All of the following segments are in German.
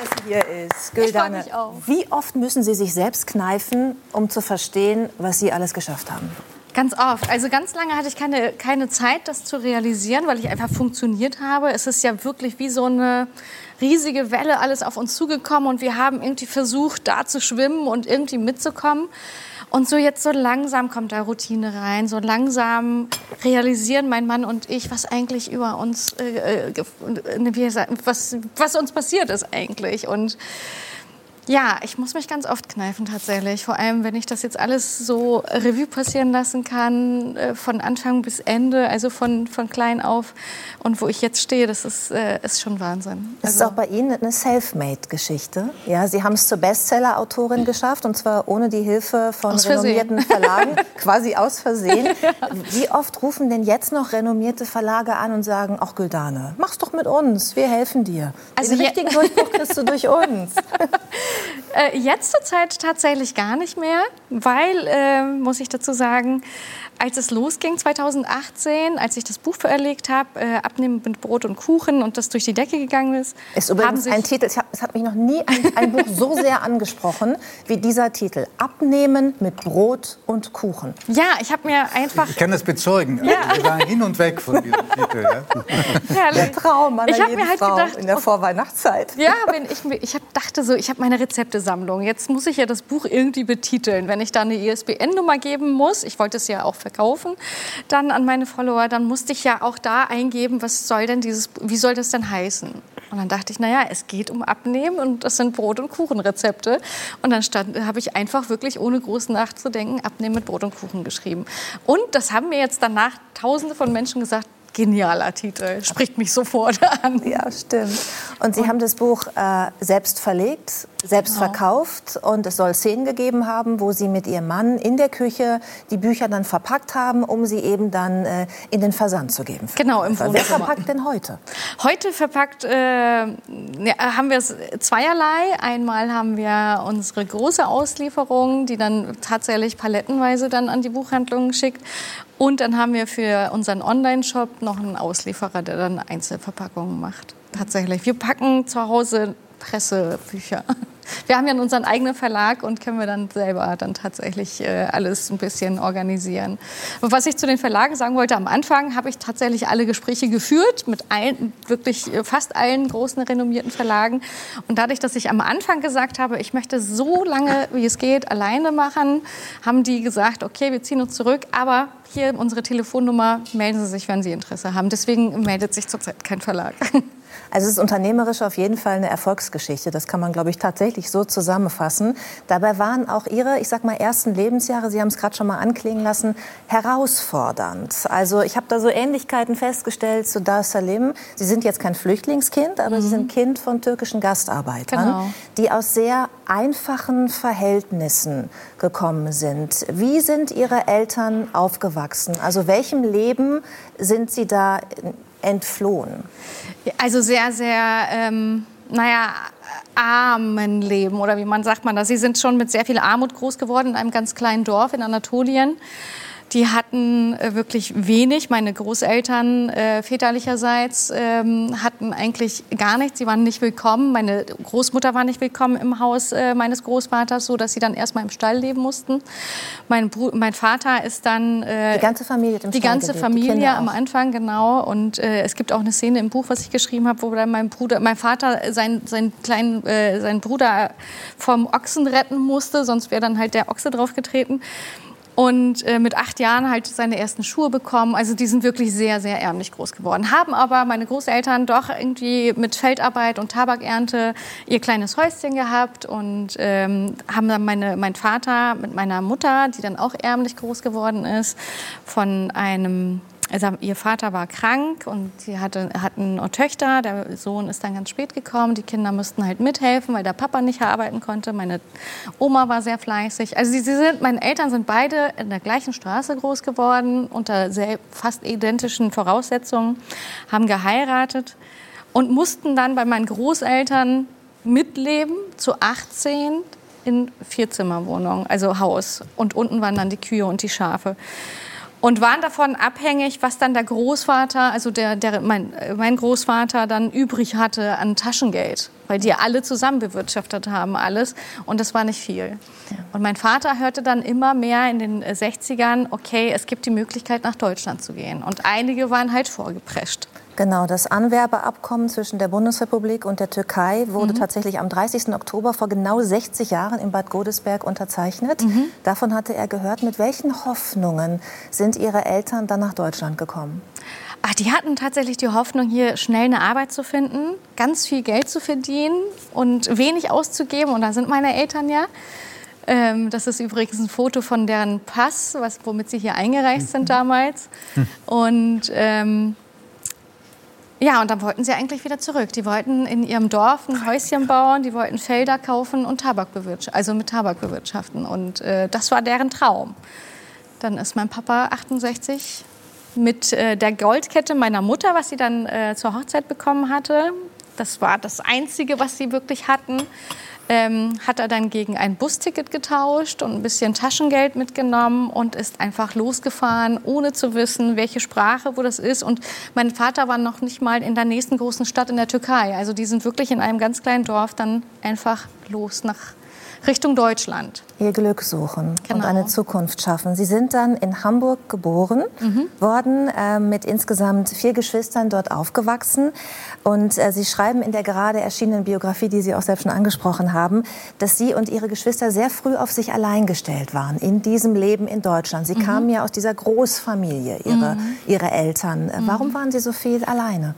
dass sie hier ist. Güldane, wie oft müssen Sie sich selbst kneifen, um zu verstehen, was Sie alles geschafft haben? Ganz oft. Also ganz lange hatte ich keine, keine Zeit, das zu realisieren, weil ich einfach funktioniert habe. Es ist ja wirklich wie so eine riesige Welle alles auf uns zugekommen und wir haben irgendwie versucht, da zu schwimmen und irgendwie mitzukommen. Und so jetzt so langsam kommt da Routine rein, so langsam realisieren mein Mann und ich, was eigentlich über uns, äh, äh sagen, was, was uns passiert ist eigentlich. Und ja, ich muss mich ganz oft kneifen tatsächlich. Vor allem, wenn ich das jetzt alles so Revue passieren lassen kann, äh, von Anfang bis Ende, also von, von klein auf. Und wo ich jetzt stehe, das ist, äh, ist schon Wahnsinn. Das also, ist auch bei Ihnen eine Selfmade-Geschichte. Ja, Sie haben es zur Bestseller-Autorin geschafft und zwar ohne die Hilfe von renommierten Verlagen, quasi aus Versehen. ja. Wie oft rufen denn jetzt noch renommierte Verlage an und sagen, ach Güldane, mach's doch mit uns, wir helfen dir. Also Den richtigen Durchbruch kriegst du durch uns. Äh, jetzt zur Zeit tatsächlich gar nicht mehr, weil, äh, muss ich dazu sagen, als es losging 2018, als ich das Buch verlegt habe, äh, Abnehmen mit Brot und Kuchen und das durch die Decke gegangen ist. Ist übrigens ein Titel, es hat, es hat mich noch nie ein, ein Buch so sehr angesprochen wie dieser Titel. Abnehmen mit Brot und Kuchen. Ja, ich habe mir einfach... Ich kann das bezeugen. Ja. Also, wir waren hin und weg von diesem Titel. Ja. Der Traum einer ich jeden halt Frau gedacht, in der Vorweihnachtszeit. Ja, wenn ich, ich hab, dachte so, ich habe meine Rezeptesammlung. Jetzt muss ich ja das Buch irgendwie betiteln. Wenn ich da eine ISBN-Nummer geben muss, ich wollte es ja auch verkaufen, dann an meine Follower, dann musste ich ja auch da eingeben, was soll denn dieses, wie soll das denn heißen? Und dann dachte ich, naja, es geht um Abnehmen und das sind Brot- und Kuchenrezepte. Und dann habe ich einfach wirklich ohne groß nachzudenken Abnehmen mit Brot und Kuchen geschrieben. Und das haben mir jetzt danach Tausende von Menschen gesagt, genialer Titel, spricht mich sofort an. Ja, stimmt. Und Sie und haben das Buch äh, selbst verlegt, selbst genau. verkauft und es soll Szenen gegeben haben, wo Sie mit Ihrem Mann in der Küche die Bücher dann verpackt haben, um sie eben dann äh, in den Versand zu geben. Genau, im Wohnzimmer. Wer verpackt denn heute? Heute verpackt äh, haben wir es zweierlei. Einmal haben wir unsere große Auslieferung, die dann tatsächlich palettenweise dann an die Buchhandlungen schickt. Und dann haben wir für unseren Online-Shop noch einen Auslieferer, der dann Einzelverpackungen macht. Tatsächlich. Wir packen zu Hause Pressebücher. Wir haben ja unseren eigenen Verlag und können wir dann selber dann tatsächlich äh, alles ein bisschen organisieren. Und was ich zu den Verlagen sagen wollte, am Anfang habe ich tatsächlich alle Gespräche geführt mit allen, wirklich äh, fast allen großen renommierten Verlagen. Und dadurch, dass ich am Anfang gesagt habe, ich möchte so lange, wie es geht, alleine machen, haben die gesagt, okay, wir ziehen uns zurück, aber hier unsere Telefonnummer, melden Sie sich, wenn Sie Interesse haben. Deswegen meldet sich zurzeit kein Verlag. Also es ist unternehmerisch auf jeden Fall eine Erfolgsgeschichte. Das kann man, glaube ich, tatsächlich so zusammenfassen. Dabei waren auch Ihre, ich sag mal, ersten Lebensjahre, Sie haben es gerade schon mal anklingen lassen, herausfordernd. Also ich habe da so Ähnlichkeiten festgestellt zu Dar Salim. Sie sind jetzt kein Flüchtlingskind, aber mhm. Sie sind Kind von türkischen Gastarbeitern, genau. die aus sehr einfachen Verhältnissen gekommen sind. Wie sind Ihre Eltern aufgewachsen? Also welchem Leben sind Sie da entflohen? Also sehr, sehr, ähm, naja, armen Leben oder wie man sagt man das. Sie sind schon mit sehr viel Armut groß geworden in einem ganz kleinen Dorf in Anatolien. Die hatten äh, wirklich wenig. Meine Großeltern äh, väterlicherseits ähm, hatten eigentlich gar nichts. Sie waren nicht willkommen. Meine Großmutter war nicht willkommen im Haus äh, meines Großvaters, so dass sie dann erstmal im Stall leben mussten. Mein, Br mein Vater ist dann äh, die ganze Familie im die ganze gelebt, Familie die am Anfang genau. Und äh, es gibt auch eine Szene im Buch, was ich geschrieben habe, wo dann mein Bruder, mein Vater seinen sein kleinen äh, seinen Bruder vom Ochsen retten musste, sonst wäre dann halt der Ochse draufgetreten und äh, mit acht Jahren halt seine ersten Schuhe bekommen. Also die sind wirklich sehr, sehr ärmlich groß geworden. Haben aber meine Großeltern doch irgendwie mit Feldarbeit und Tabakernte ihr kleines Häuschen gehabt und ähm, haben dann meine, mein Vater mit meiner Mutter, die dann auch ärmlich groß geworden ist, von einem also ihr Vater war krank und sie hatte, hatten Töchter. Der Sohn ist dann ganz spät gekommen. Die Kinder mussten halt mithelfen, weil der Papa nicht arbeiten konnte. Meine Oma war sehr fleißig. Also sie, sie sind, meine Eltern sind beide in der gleichen Straße groß geworden, unter sehr, fast identischen Voraussetzungen, haben geheiratet und mussten dann bei meinen Großeltern mitleben zu 18 in Vierzimmerwohnungen, also Haus. Und unten waren dann die Kühe und die Schafe. Und waren davon abhängig, was dann der Großvater, also der, der, mein, mein Großvater dann übrig hatte an Taschengeld, weil die alle zusammen bewirtschaftet haben, alles. Und das war nicht viel. Und mein Vater hörte dann immer mehr in den 60ern, okay, es gibt die Möglichkeit, nach Deutschland zu gehen. Und einige waren halt vorgeprescht. Genau, das Anwerbeabkommen zwischen der Bundesrepublik und der Türkei wurde mhm. tatsächlich am 30. Oktober vor genau 60 Jahren in Bad Godesberg unterzeichnet. Mhm. Davon hatte er gehört. Mit welchen Hoffnungen sind Ihre Eltern dann nach Deutschland gekommen? Ach, die hatten tatsächlich die Hoffnung, hier schnell eine Arbeit zu finden, ganz viel Geld zu verdienen und wenig auszugeben. Und da sind meine Eltern ja. Ähm, das ist übrigens ein Foto von deren Pass, was, womit sie hier eingereist sind damals. Mhm. Und ähm, ja, und dann wollten sie eigentlich wieder zurück. Die wollten in ihrem Dorf ein Häuschen bauen, die wollten Felder kaufen und Tabak bewirtschaften, also mit Tabak bewirtschaften. Und äh, das war deren Traum. Dann ist mein Papa 68 mit äh, der Goldkette meiner Mutter, was sie dann äh, zur Hochzeit bekommen hatte. Das war das Einzige, was sie wirklich hatten ähm, hat er dann gegen ein Busticket getauscht und ein bisschen Taschengeld mitgenommen und ist einfach losgefahren, ohne zu wissen, welche Sprache, wo das ist. Und mein Vater war noch nicht mal in der nächsten großen Stadt in der Türkei. Also die sind wirklich in einem ganz kleinen Dorf dann einfach los nach Richtung Deutschland. Ihr Glück suchen genau. und eine Zukunft schaffen. Sie sind dann in Hamburg geboren mhm. worden, äh, mit insgesamt vier Geschwistern dort aufgewachsen. Und äh, Sie schreiben in der gerade erschienenen Biografie, die Sie auch selbst schon angesprochen haben, dass Sie und Ihre Geschwister sehr früh auf sich allein gestellt waren in diesem Leben in Deutschland. Sie mhm. kamen ja aus dieser Großfamilie, Ihre, mhm. ihre Eltern. Äh, warum mhm. waren Sie so viel alleine?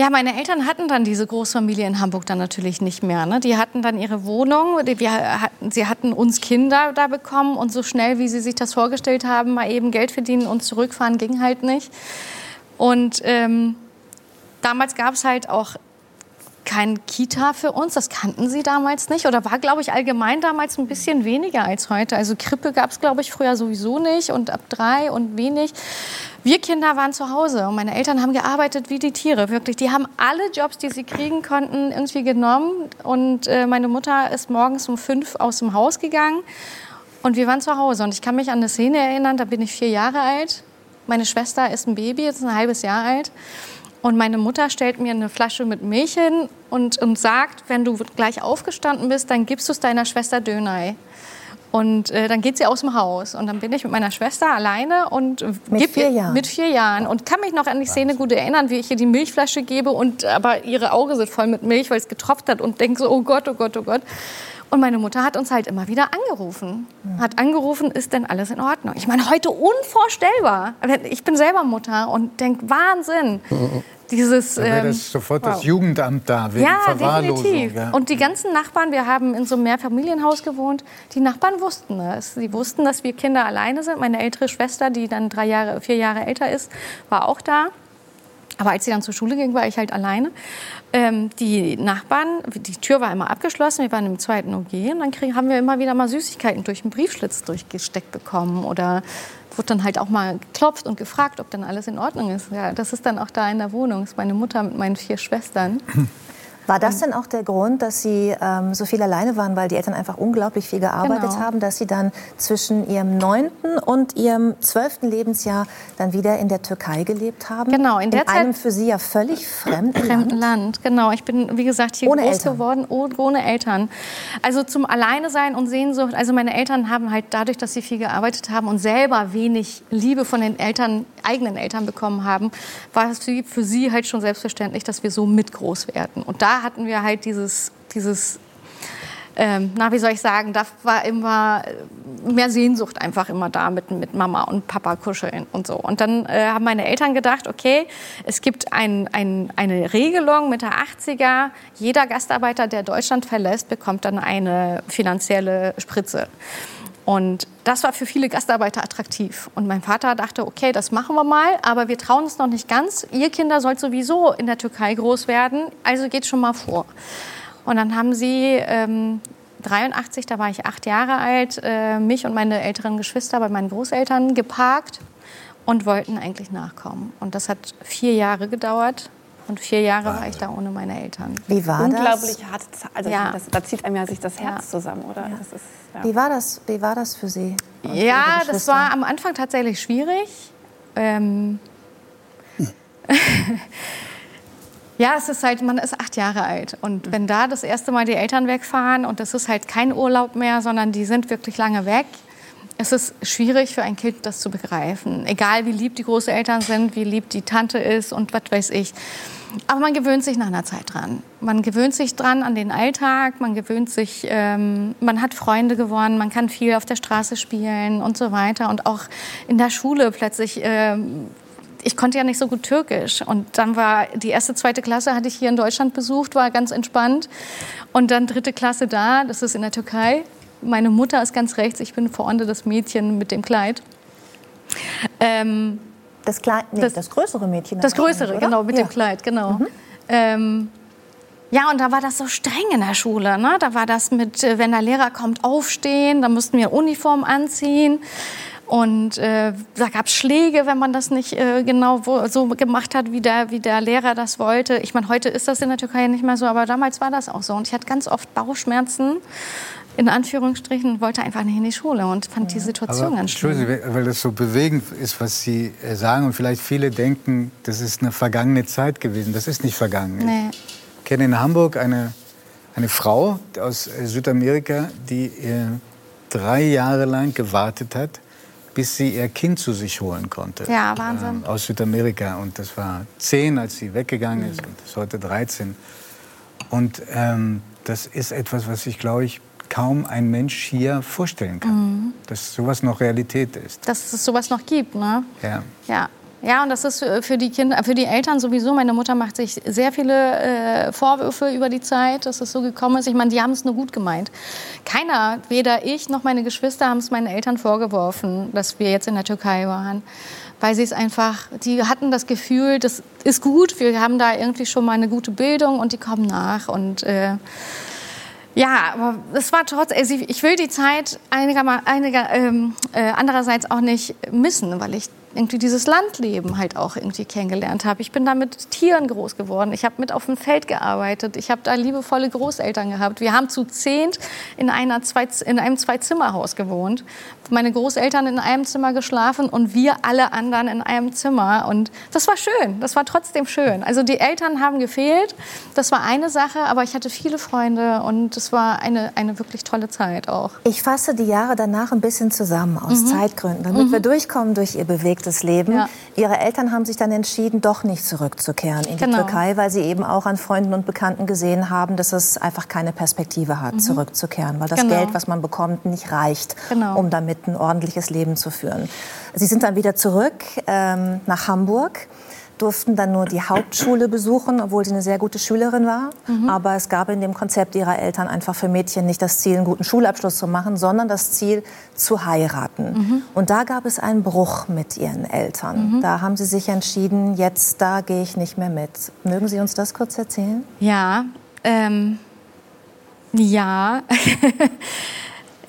Ja, meine Eltern hatten dann diese Großfamilie in Hamburg dann natürlich nicht mehr. Ne? Die hatten dann ihre Wohnung, wir hatten, sie hatten uns Kinder da bekommen und so schnell, wie sie sich das vorgestellt haben, mal eben Geld verdienen und zurückfahren, ging halt nicht. Und ähm, damals gab es halt auch kein Kita für uns. Das kannten sie damals nicht oder war, glaube ich, allgemein damals ein bisschen weniger als heute. Also Krippe gab es, glaube ich, früher sowieso nicht und ab drei und wenig. Wir Kinder waren zu Hause und meine Eltern haben gearbeitet wie die Tiere, wirklich. Die haben alle Jobs, die sie kriegen konnten, irgendwie genommen. Und äh, meine Mutter ist morgens um fünf aus dem Haus gegangen und wir waren zu Hause. Und ich kann mich an eine Szene erinnern, da bin ich vier Jahre alt. Meine Schwester ist ein Baby, jetzt ein halbes Jahr alt. Und meine Mutter stellt mir eine Flasche mit Milch hin und, und sagt, wenn du gleich aufgestanden bist, dann gibst du es deiner Schwester Dönei. Und äh, dann geht sie aus dem Haus. Und dann bin ich mit meiner Schwester alleine und mit vier Jahren. Mit vier Jahren. Und kann mich noch an die Szene gut erinnern, wie ich ihr die Milchflasche gebe und aber ihre Augen sind voll mit Milch, weil es getropft hat und denke so, oh Gott, oh Gott, oh Gott. Und meine Mutter hat uns halt immer wieder angerufen. Hat angerufen, ist denn alles in Ordnung? Ich meine, heute unvorstellbar. Ich bin selber Mutter und denke, Wahnsinn. Dieses, da wäre ähm, sofort wow. das Jugendamt da wegen ja, Verwahrlosung. Definitiv. Ja. Und die ganzen Nachbarn, wir haben in so einem Mehrfamilienhaus gewohnt, die Nachbarn wussten es. Sie wussten, dass wir Kinder alleine sind. Meine ältere Schwester, die dann drei Jahre, vier Jahre älter ist, war auch da. Aber als sie dann zur Schule ging, war ich halt alleine. Ähm, die Nachbarn, die Tür war immer abgeschlossen, wir waren im zweiten OG und dann kriegen, haben wir immer wieder mal Süßigkeiten durch den Briefschlitz durchgesteckt bekommen oder wurde dann halt auch mal geklopft und gefragt, ob dann alles in Ordnung ist. Ja, das ist dann auch da in der Wohnung, das ist meine Mutter mit meinen vier Schwestern. War das denn auch der Grund, dass Sie ähm, so viel alleine waren, weil die Eltern einfach unglaublich viel gearbeitet genau. haben, dass Sie dann zwischen Ihrem neunten und Ihrem zwölften Lebensjahr dann wieder in der Türkei gelebt haben? Genau, in der in Zeit einem für Sie ja völlig fremden, fremden Land. Land. Genau, ich bin wie gesagt hier ohne groß Eltern. geworden, ohne Eltern. Also zum Alleine sein und Sehnsucht. Also meine Eltern haben halt dadurch, dass sie viel gearbeitet haben und selber wenig Liebe von den Eltern, eigenen Eltern bekommen haben, war es für sie halt schon selbstverständlich, dass wir so mit groß werden. Und da hatten wir halt dieses, dieses ähm, na, wie soll ich sagen, da war immer mehr Sehnsucht einfach immer da mit, mit Mama und Papa kuscheln und so. Und dann äh, haben meine Eltern gedacht, okay, es gibt ein, ein, eine Regelung mit der 80er, jeder Gastarbeiter, der Deutschland verlässt, bekommt dann eine finanzielle Spritze. Und das war für viele Gastarbeiter attraktiv. Und mein Vater dachte, okay, das machen wir mal, aber wir trauen es noch nicht ganz. Ihr Kinder sollt sowieso in der Türkei groß werden, also geht schon mal vor. Und dann haben sie ähm, 83, da war ich acht Jahre alt, äh, mich und meine älteren Geschwister bei meinen Großeltern geparkt und wollten eigentlich nachkommen. Und das hat vier Jahre gedauert, Und vier Jahre war ich da ohne meine Eltern. Wie war Unglaublich das? harte Zeit. Also ja. das, da zieht einem ja sich das Herz ja. zusammen, oder? Ja. Ist, Wie, war das, wie war das für Sie? Ja, das war am Anfang tatsächlich schwierig. Ähm, Ja, es ist halt, man ist acht Jahre alt. Und wenn da das erste Mal die Eltern wegfahren und das ist halt kein Urlaub mehr, sondern die sind wirklich lange weg, es ist schwierig für ein Kind, das zu begreifen. Egal wie lieb die Großeltern sind, wie lieb die Tante ist und was weiß ich. Aber man gewöhnt sich nach einer Zeit dran. Man gewöhnt sich dran an den Alltag, man gewöhnt sich, ähm, man hat Freunde gewonnen, man kann viel auf der Straße spielen und so weiter. Und auch in der Schule plötzlich ähm, ich konnte ja nicht so gut Türkisch. Und dann war die erste, zweite Klasse hatte ich hier in Deutschland besucht, war ganz entspannt. Und dann dritte Klasse da, das ist in der Türkei. Meine Mutter ist ganz rechts, ich bin vorne das Mädchen mit dem Kleid. Ähm, das, Kleid nee, das, das, größere Mädchen? Das größere, oder? genau, mit ja. dem Kleid, genau. Mhm. Ähm, ja, und da war das so streng in der Schule. Ne? Da war das mit, äh, wenn der Lehrer kommt, aufstehen, dann mussten wir Uniform anziehen. Und äh, da gab es Schläge, wenn man das nicht äh, genau so gemacht hat, wie der, wie der Lehrer das wollte. Ich meine, heute ist das in der Türkei nicht mehr so, aber damals war das auch so. Und ich hatte ganz oft Bauchschmerzen, in Anführungsstrichen, und wollte einfach nicht in die Schule und fand die Situation aber, ganz schön. Entschuldigung, weil das so bewegend ist, was Sie äh, sagen. Und vielleicht viele denken, das ist eine vergangene Zeit gewesen. Das ist nicht vergangen. Nee. Ich kenne in Hamburg eine, eine Frau aus äh, Südamerika, die äh, drei Jahre lang gewartet hat, bis sie ihr Kind zu sich holen konnte. Ja, Wahnsinn. Äh, aus Südamerika. Und das war zehn, als sie weggegangen ist. Und ist heute 13. Und ähm, das ist etwas, was ich, glaube ich, kaum ein Mensch hier vorstellen kann. Mhm. Dass sowas noch Realität ist. Dass es sowas noch gibt, ne? Ja. Ja. Ja, und das ist für die Kinder, für die Eltern sowieso. Meine Mutter macht sich sehr viele äh, Vorwürfe über die Zeit, dass es so gekommen ist. Ich meine, die haben es nur gut gemeint. Keiner, weder ich noch meine Geschwister, haben es meinen Eltern vorgeworfen, dass wir jetzt in der Türkei waren. Weil sie es einfach, die hatten das Gefühl, das ist gut, wir haben da irgendwie schon mal eine gute Bildung und die kommen nach. Und äh, ja, aber es war trotz, also ich will die Zeit einiger, einiger ähm, äh, andererseits auch nicht missen, weil ich irgendwie dieses Landleben halt auch irgendwie kennengelernt habe. Ich bin da mit Tieren groß geworden. Ich habe mit auf dem Feld gearbeitet. Ich habe da liebevolle Großeltern gehabt. Wir haben zu zehnt in, einer zwei, in einem Zwei-Zimmer-Haus gewohnt. Meine Großeltern in einem Zimmer geschlafen und wir alle anderen in einem Zimmer. Und das war schön. Das war trotzdem schön. Also die Eltern haben gefehlt. Das war eine Sache, aber ich hatte viele Freunde und es war eine, eine wirklich tolle Zeit auch. Ich fasse die Jahre danach ein bisschen zusammen aus mhm. Zeitgründen, damit mhm. wir durchkommen durch ihr bewegtes bewegtes Leben. Ja. Ihre Eltern haben sich dann entschieden, doch nicht zurückzukehren in die genau. Türkei, weil sie eben auch an Freunden und Bekannten gesehen haben, dass es einfach keine Perspektive hat, mhm. zurückzukehren, weil das genau. Geld, was man bekommt, nicht reicht, genau. um damit ein ordentliches Leben zu führen. Sie sind dann wieder zurück ähm, nach Hamburg durften dann nur die Hauptschule besuchen, obwohl sie eine sehr gute Schülerin war. Mhm. Aber es gab in dem Konzept ihrer Eltern einfach für Mädchen nicht das Ziel, einen guten Schulabschluss zu machen, sondern das Ziel, zu heiraten. Mhm. Und da gab es einen Bruch mit ihren Eltern. Mhm. Da haben sie sich entschieden, jetzt da gehe ich nicht mehr mit. Mögen Sie uns das kurz erzählen? Ja, ähm, ja.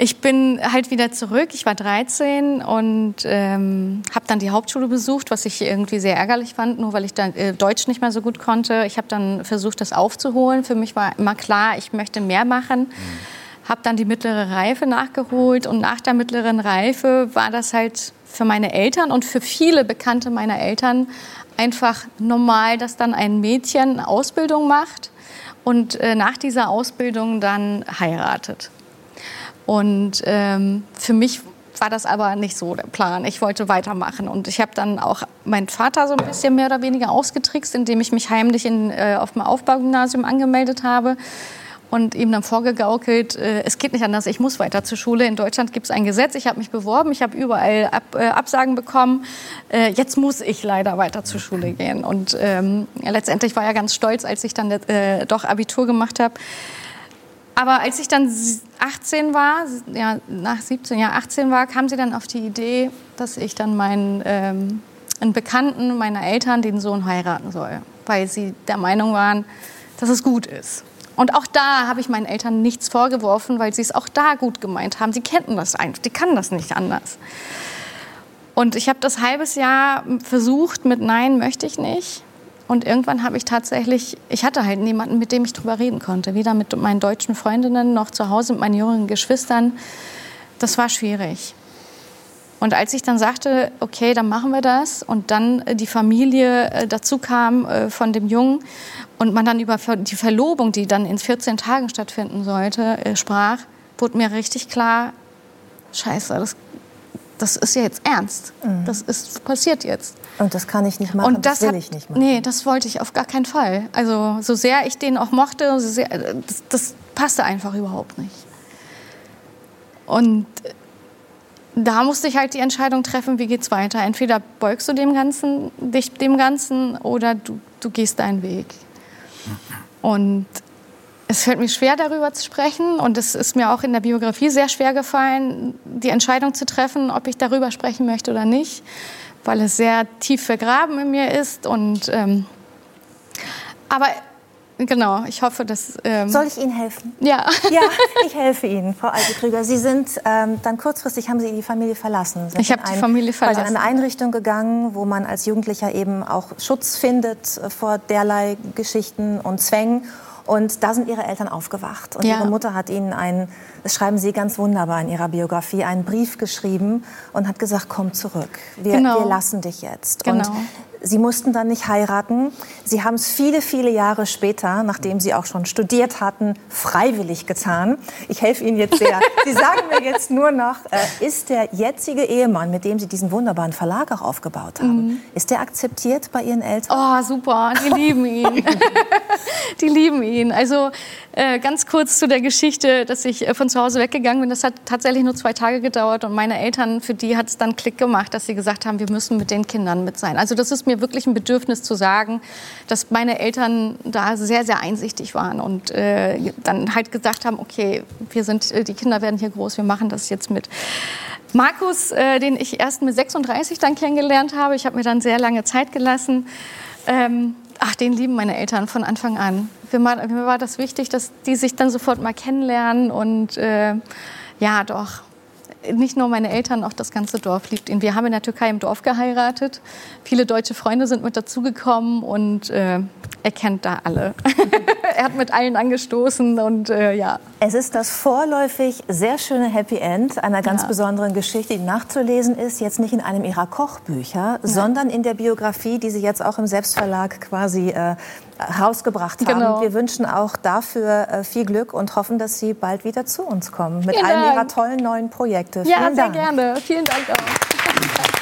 Ich bin halt wieder zurück. Ich war 13 und ähm, habe dann die Hauptschule besucht, was ich irgendwie sehr ärgerlich fand, nur weil ich dann äh, Deutsch nicht mehr so gut konnte. Ich habe dann versucht, das aufzuholen. Für mich war immer klar, ich möchte mehr machen. Mhm. Habe dann die mittlere Reife nachgeholt und nach der mittleren Reife war das halt für meine Eltern und für viele Bekannte meiner Eltern einfach normal, dass dann ein Mädchen Ausbildung macht und äh, nach dieser Ausbildung dann heiratet. Und ähm, für mich war das aber nicht so der Plan. Ich wollte weitermachen. Und ich habe dann auch meinen Vater so ein bisschen mehr oder weniger ausgetrickst, indem ich mich heimlich in, äh, auf dem Aufbaugymnasium angemeldet habe und ihm dann vorgegaukelt, äh, es geht nicht anders, ich muss weiter zur Schule. In Deutschland gibt es ein Gesetz, ich habe mich beworben, ich habe überall Ab, äh, Absagen bekommen. Äh, jetzt muss ich leider weiter zur Schule gehen. Und ähm, letztendlich war er ganz stolz, als ich dann äh, doch Abitur gemacht habe. Aber als ich dann 18 war, ja, nach 17, ja, 18 war, kam sie dann auf die Idee, dass ich dann meinen, ähm, einen Bekannten meiner Eltern, den Sohn, heiraten soll. Weil sie der Meinung waren, dass es gut ist. Und auch da habe ich meinen Eltern nichts vorgeworfen, weil sie es auch da gut gemeint haben. Sie kennten das einfach, die kann das nicht anders. Und ich habe das halbes Jahr versucht mit Nein möchte ich nicht. Und irgendwann habe ich tatsächlich, ich hatte halt niemanden, mit dem ich drüber reden konnte. Weder mit meinen deutschen Freundinnen noch zu Hause mit meinen jüngeren Geschwistern. Das war schwierig. Und als ich dann sagte, okay, dann machen wir das und dann äh, die Familie äh, dazu kam äh, von dem Jungen und man dann über die Verlobung, die dann in 14 Tagen stattfinden sollte, sprach, wurde mir richtig klar, scheiße, das, das ist ja jetzt ernst. Mhm. Das ist passiert jetzt. Und das kann ich nicht machen, und das, das will hat, ich nicht machen. Nee, das wollte ich auf gar keinen Fall. Also so sehr ich den auch mochte, so sehr, das, das passte einfach überhaupt nicht. Und da musste ich halt die Entscheidung treffen, wie geht's weiter. Entweder beugst du dem Ganzen, dich dem Ganzen oder du, du gehst deinen Weg. Und es fällt mir schwer, darüber zu sprechen. Und es ist mir auch in der Biografie sehr schwer gefallen, die Entscheidung zu treffen, ob ich darüber sprechen möchte oder nicht, weil es sehr tief vergraben in mir ist. Und, ähm, aber Genau, ich hoffe, dass. Ähm Soll ich Ihnen helfen? Ja. Ja, ich helfe Ihnen, Frau Altekrüger. Sie sind ähm, dann kurzfristig haben Sie die Familie verlassen. Sind ich habe die Familie verlassen. in eine Einrichtung gegangen, wo man als Jugendlicher eben auch Schutz findet vor derlei Geschichten und Zwängen. Und da sind Ihre Eltern aufgewacht. Und ja. Ihre Mutter hat Ihnen einen, das schreiben Sie ganz wunderbar in Ihrer Biografie, einen Brief geschrieben und hat gesagt, komm zurück. Wir, genau. wir lassen dich jetzt. Genau. Und Sie mussten dann nicht heiraten. Sie haben es viele, viele Jahre später, nachdem Sie auch schon studiert hatten, freiwillig getan. Ich helfe Ihnen jetzt sehr. Sie sagen mir jetzt nur noch, äh, ist der jetzige Ehemann, mit dem Sie diesen wunderbaren Verlag auch aufgebaut haben, mhm. ist der akzeptiert bei Ihren Eltern? Oh, super. Die lieben ihn. die lieben ihn. Also äh, ganz kurz zu der Geschichte, dass ich äh, von zu Hause weggegangen bin. Das hat tatsächlich nur zwei Tage gedauert und meine Eltern, für die hat es dann Klick gemacht, dass sie gesagt haben, wir müssen mit den Kindern mit sein. Also das ist mir wirklich ein Bedürfnis zu sagen, dass meine Eltern da sehr, sehr einsichtig waren und äh, dann halt gesagt haben, okay, wir sind, äh, die Kinder werden hier groß, wir machen das jetzt mit. Markus, äh, den ich erst mit 36 dann kennengelernt habe, ich habe mir dann sehr lange Zeit gelassen. Ähm, ach, den lieben meine Eltern von Anfang an. Für mir war das wichtig, dass die sich dann sofort mal kennenlernen und äh, ja, doch, nicht nur meine Eltern, auch das ganze Dorf liebt ihn. Wir haben in der Türkei im Dorf geheiratet. Viele deutsche Freunde sind mit dazugekommen und äh, er kennt da alle. er hat mit allen angestoßen und äh, ja. Es ist das vorläufig sehr schöne Happy End einer ganz ja. besonderen Geschichte, die nachzulesen ist, jetzt nicht in einem ihrer Kochbücher, Nein. sondern in der Biografie, die Sie jetzt auch im Selbstverlag quasi äh, herausgebracht haben. Genau. Wir wünschen auch dafür äh, viel Glück und hoffen, dass Sie bald wieder zu uns kommen mit Vielen einem Dank. Ihrer tollen neuen Projekte. Ja, Vielen sehr Dank. gerne. Vielen Dank auch.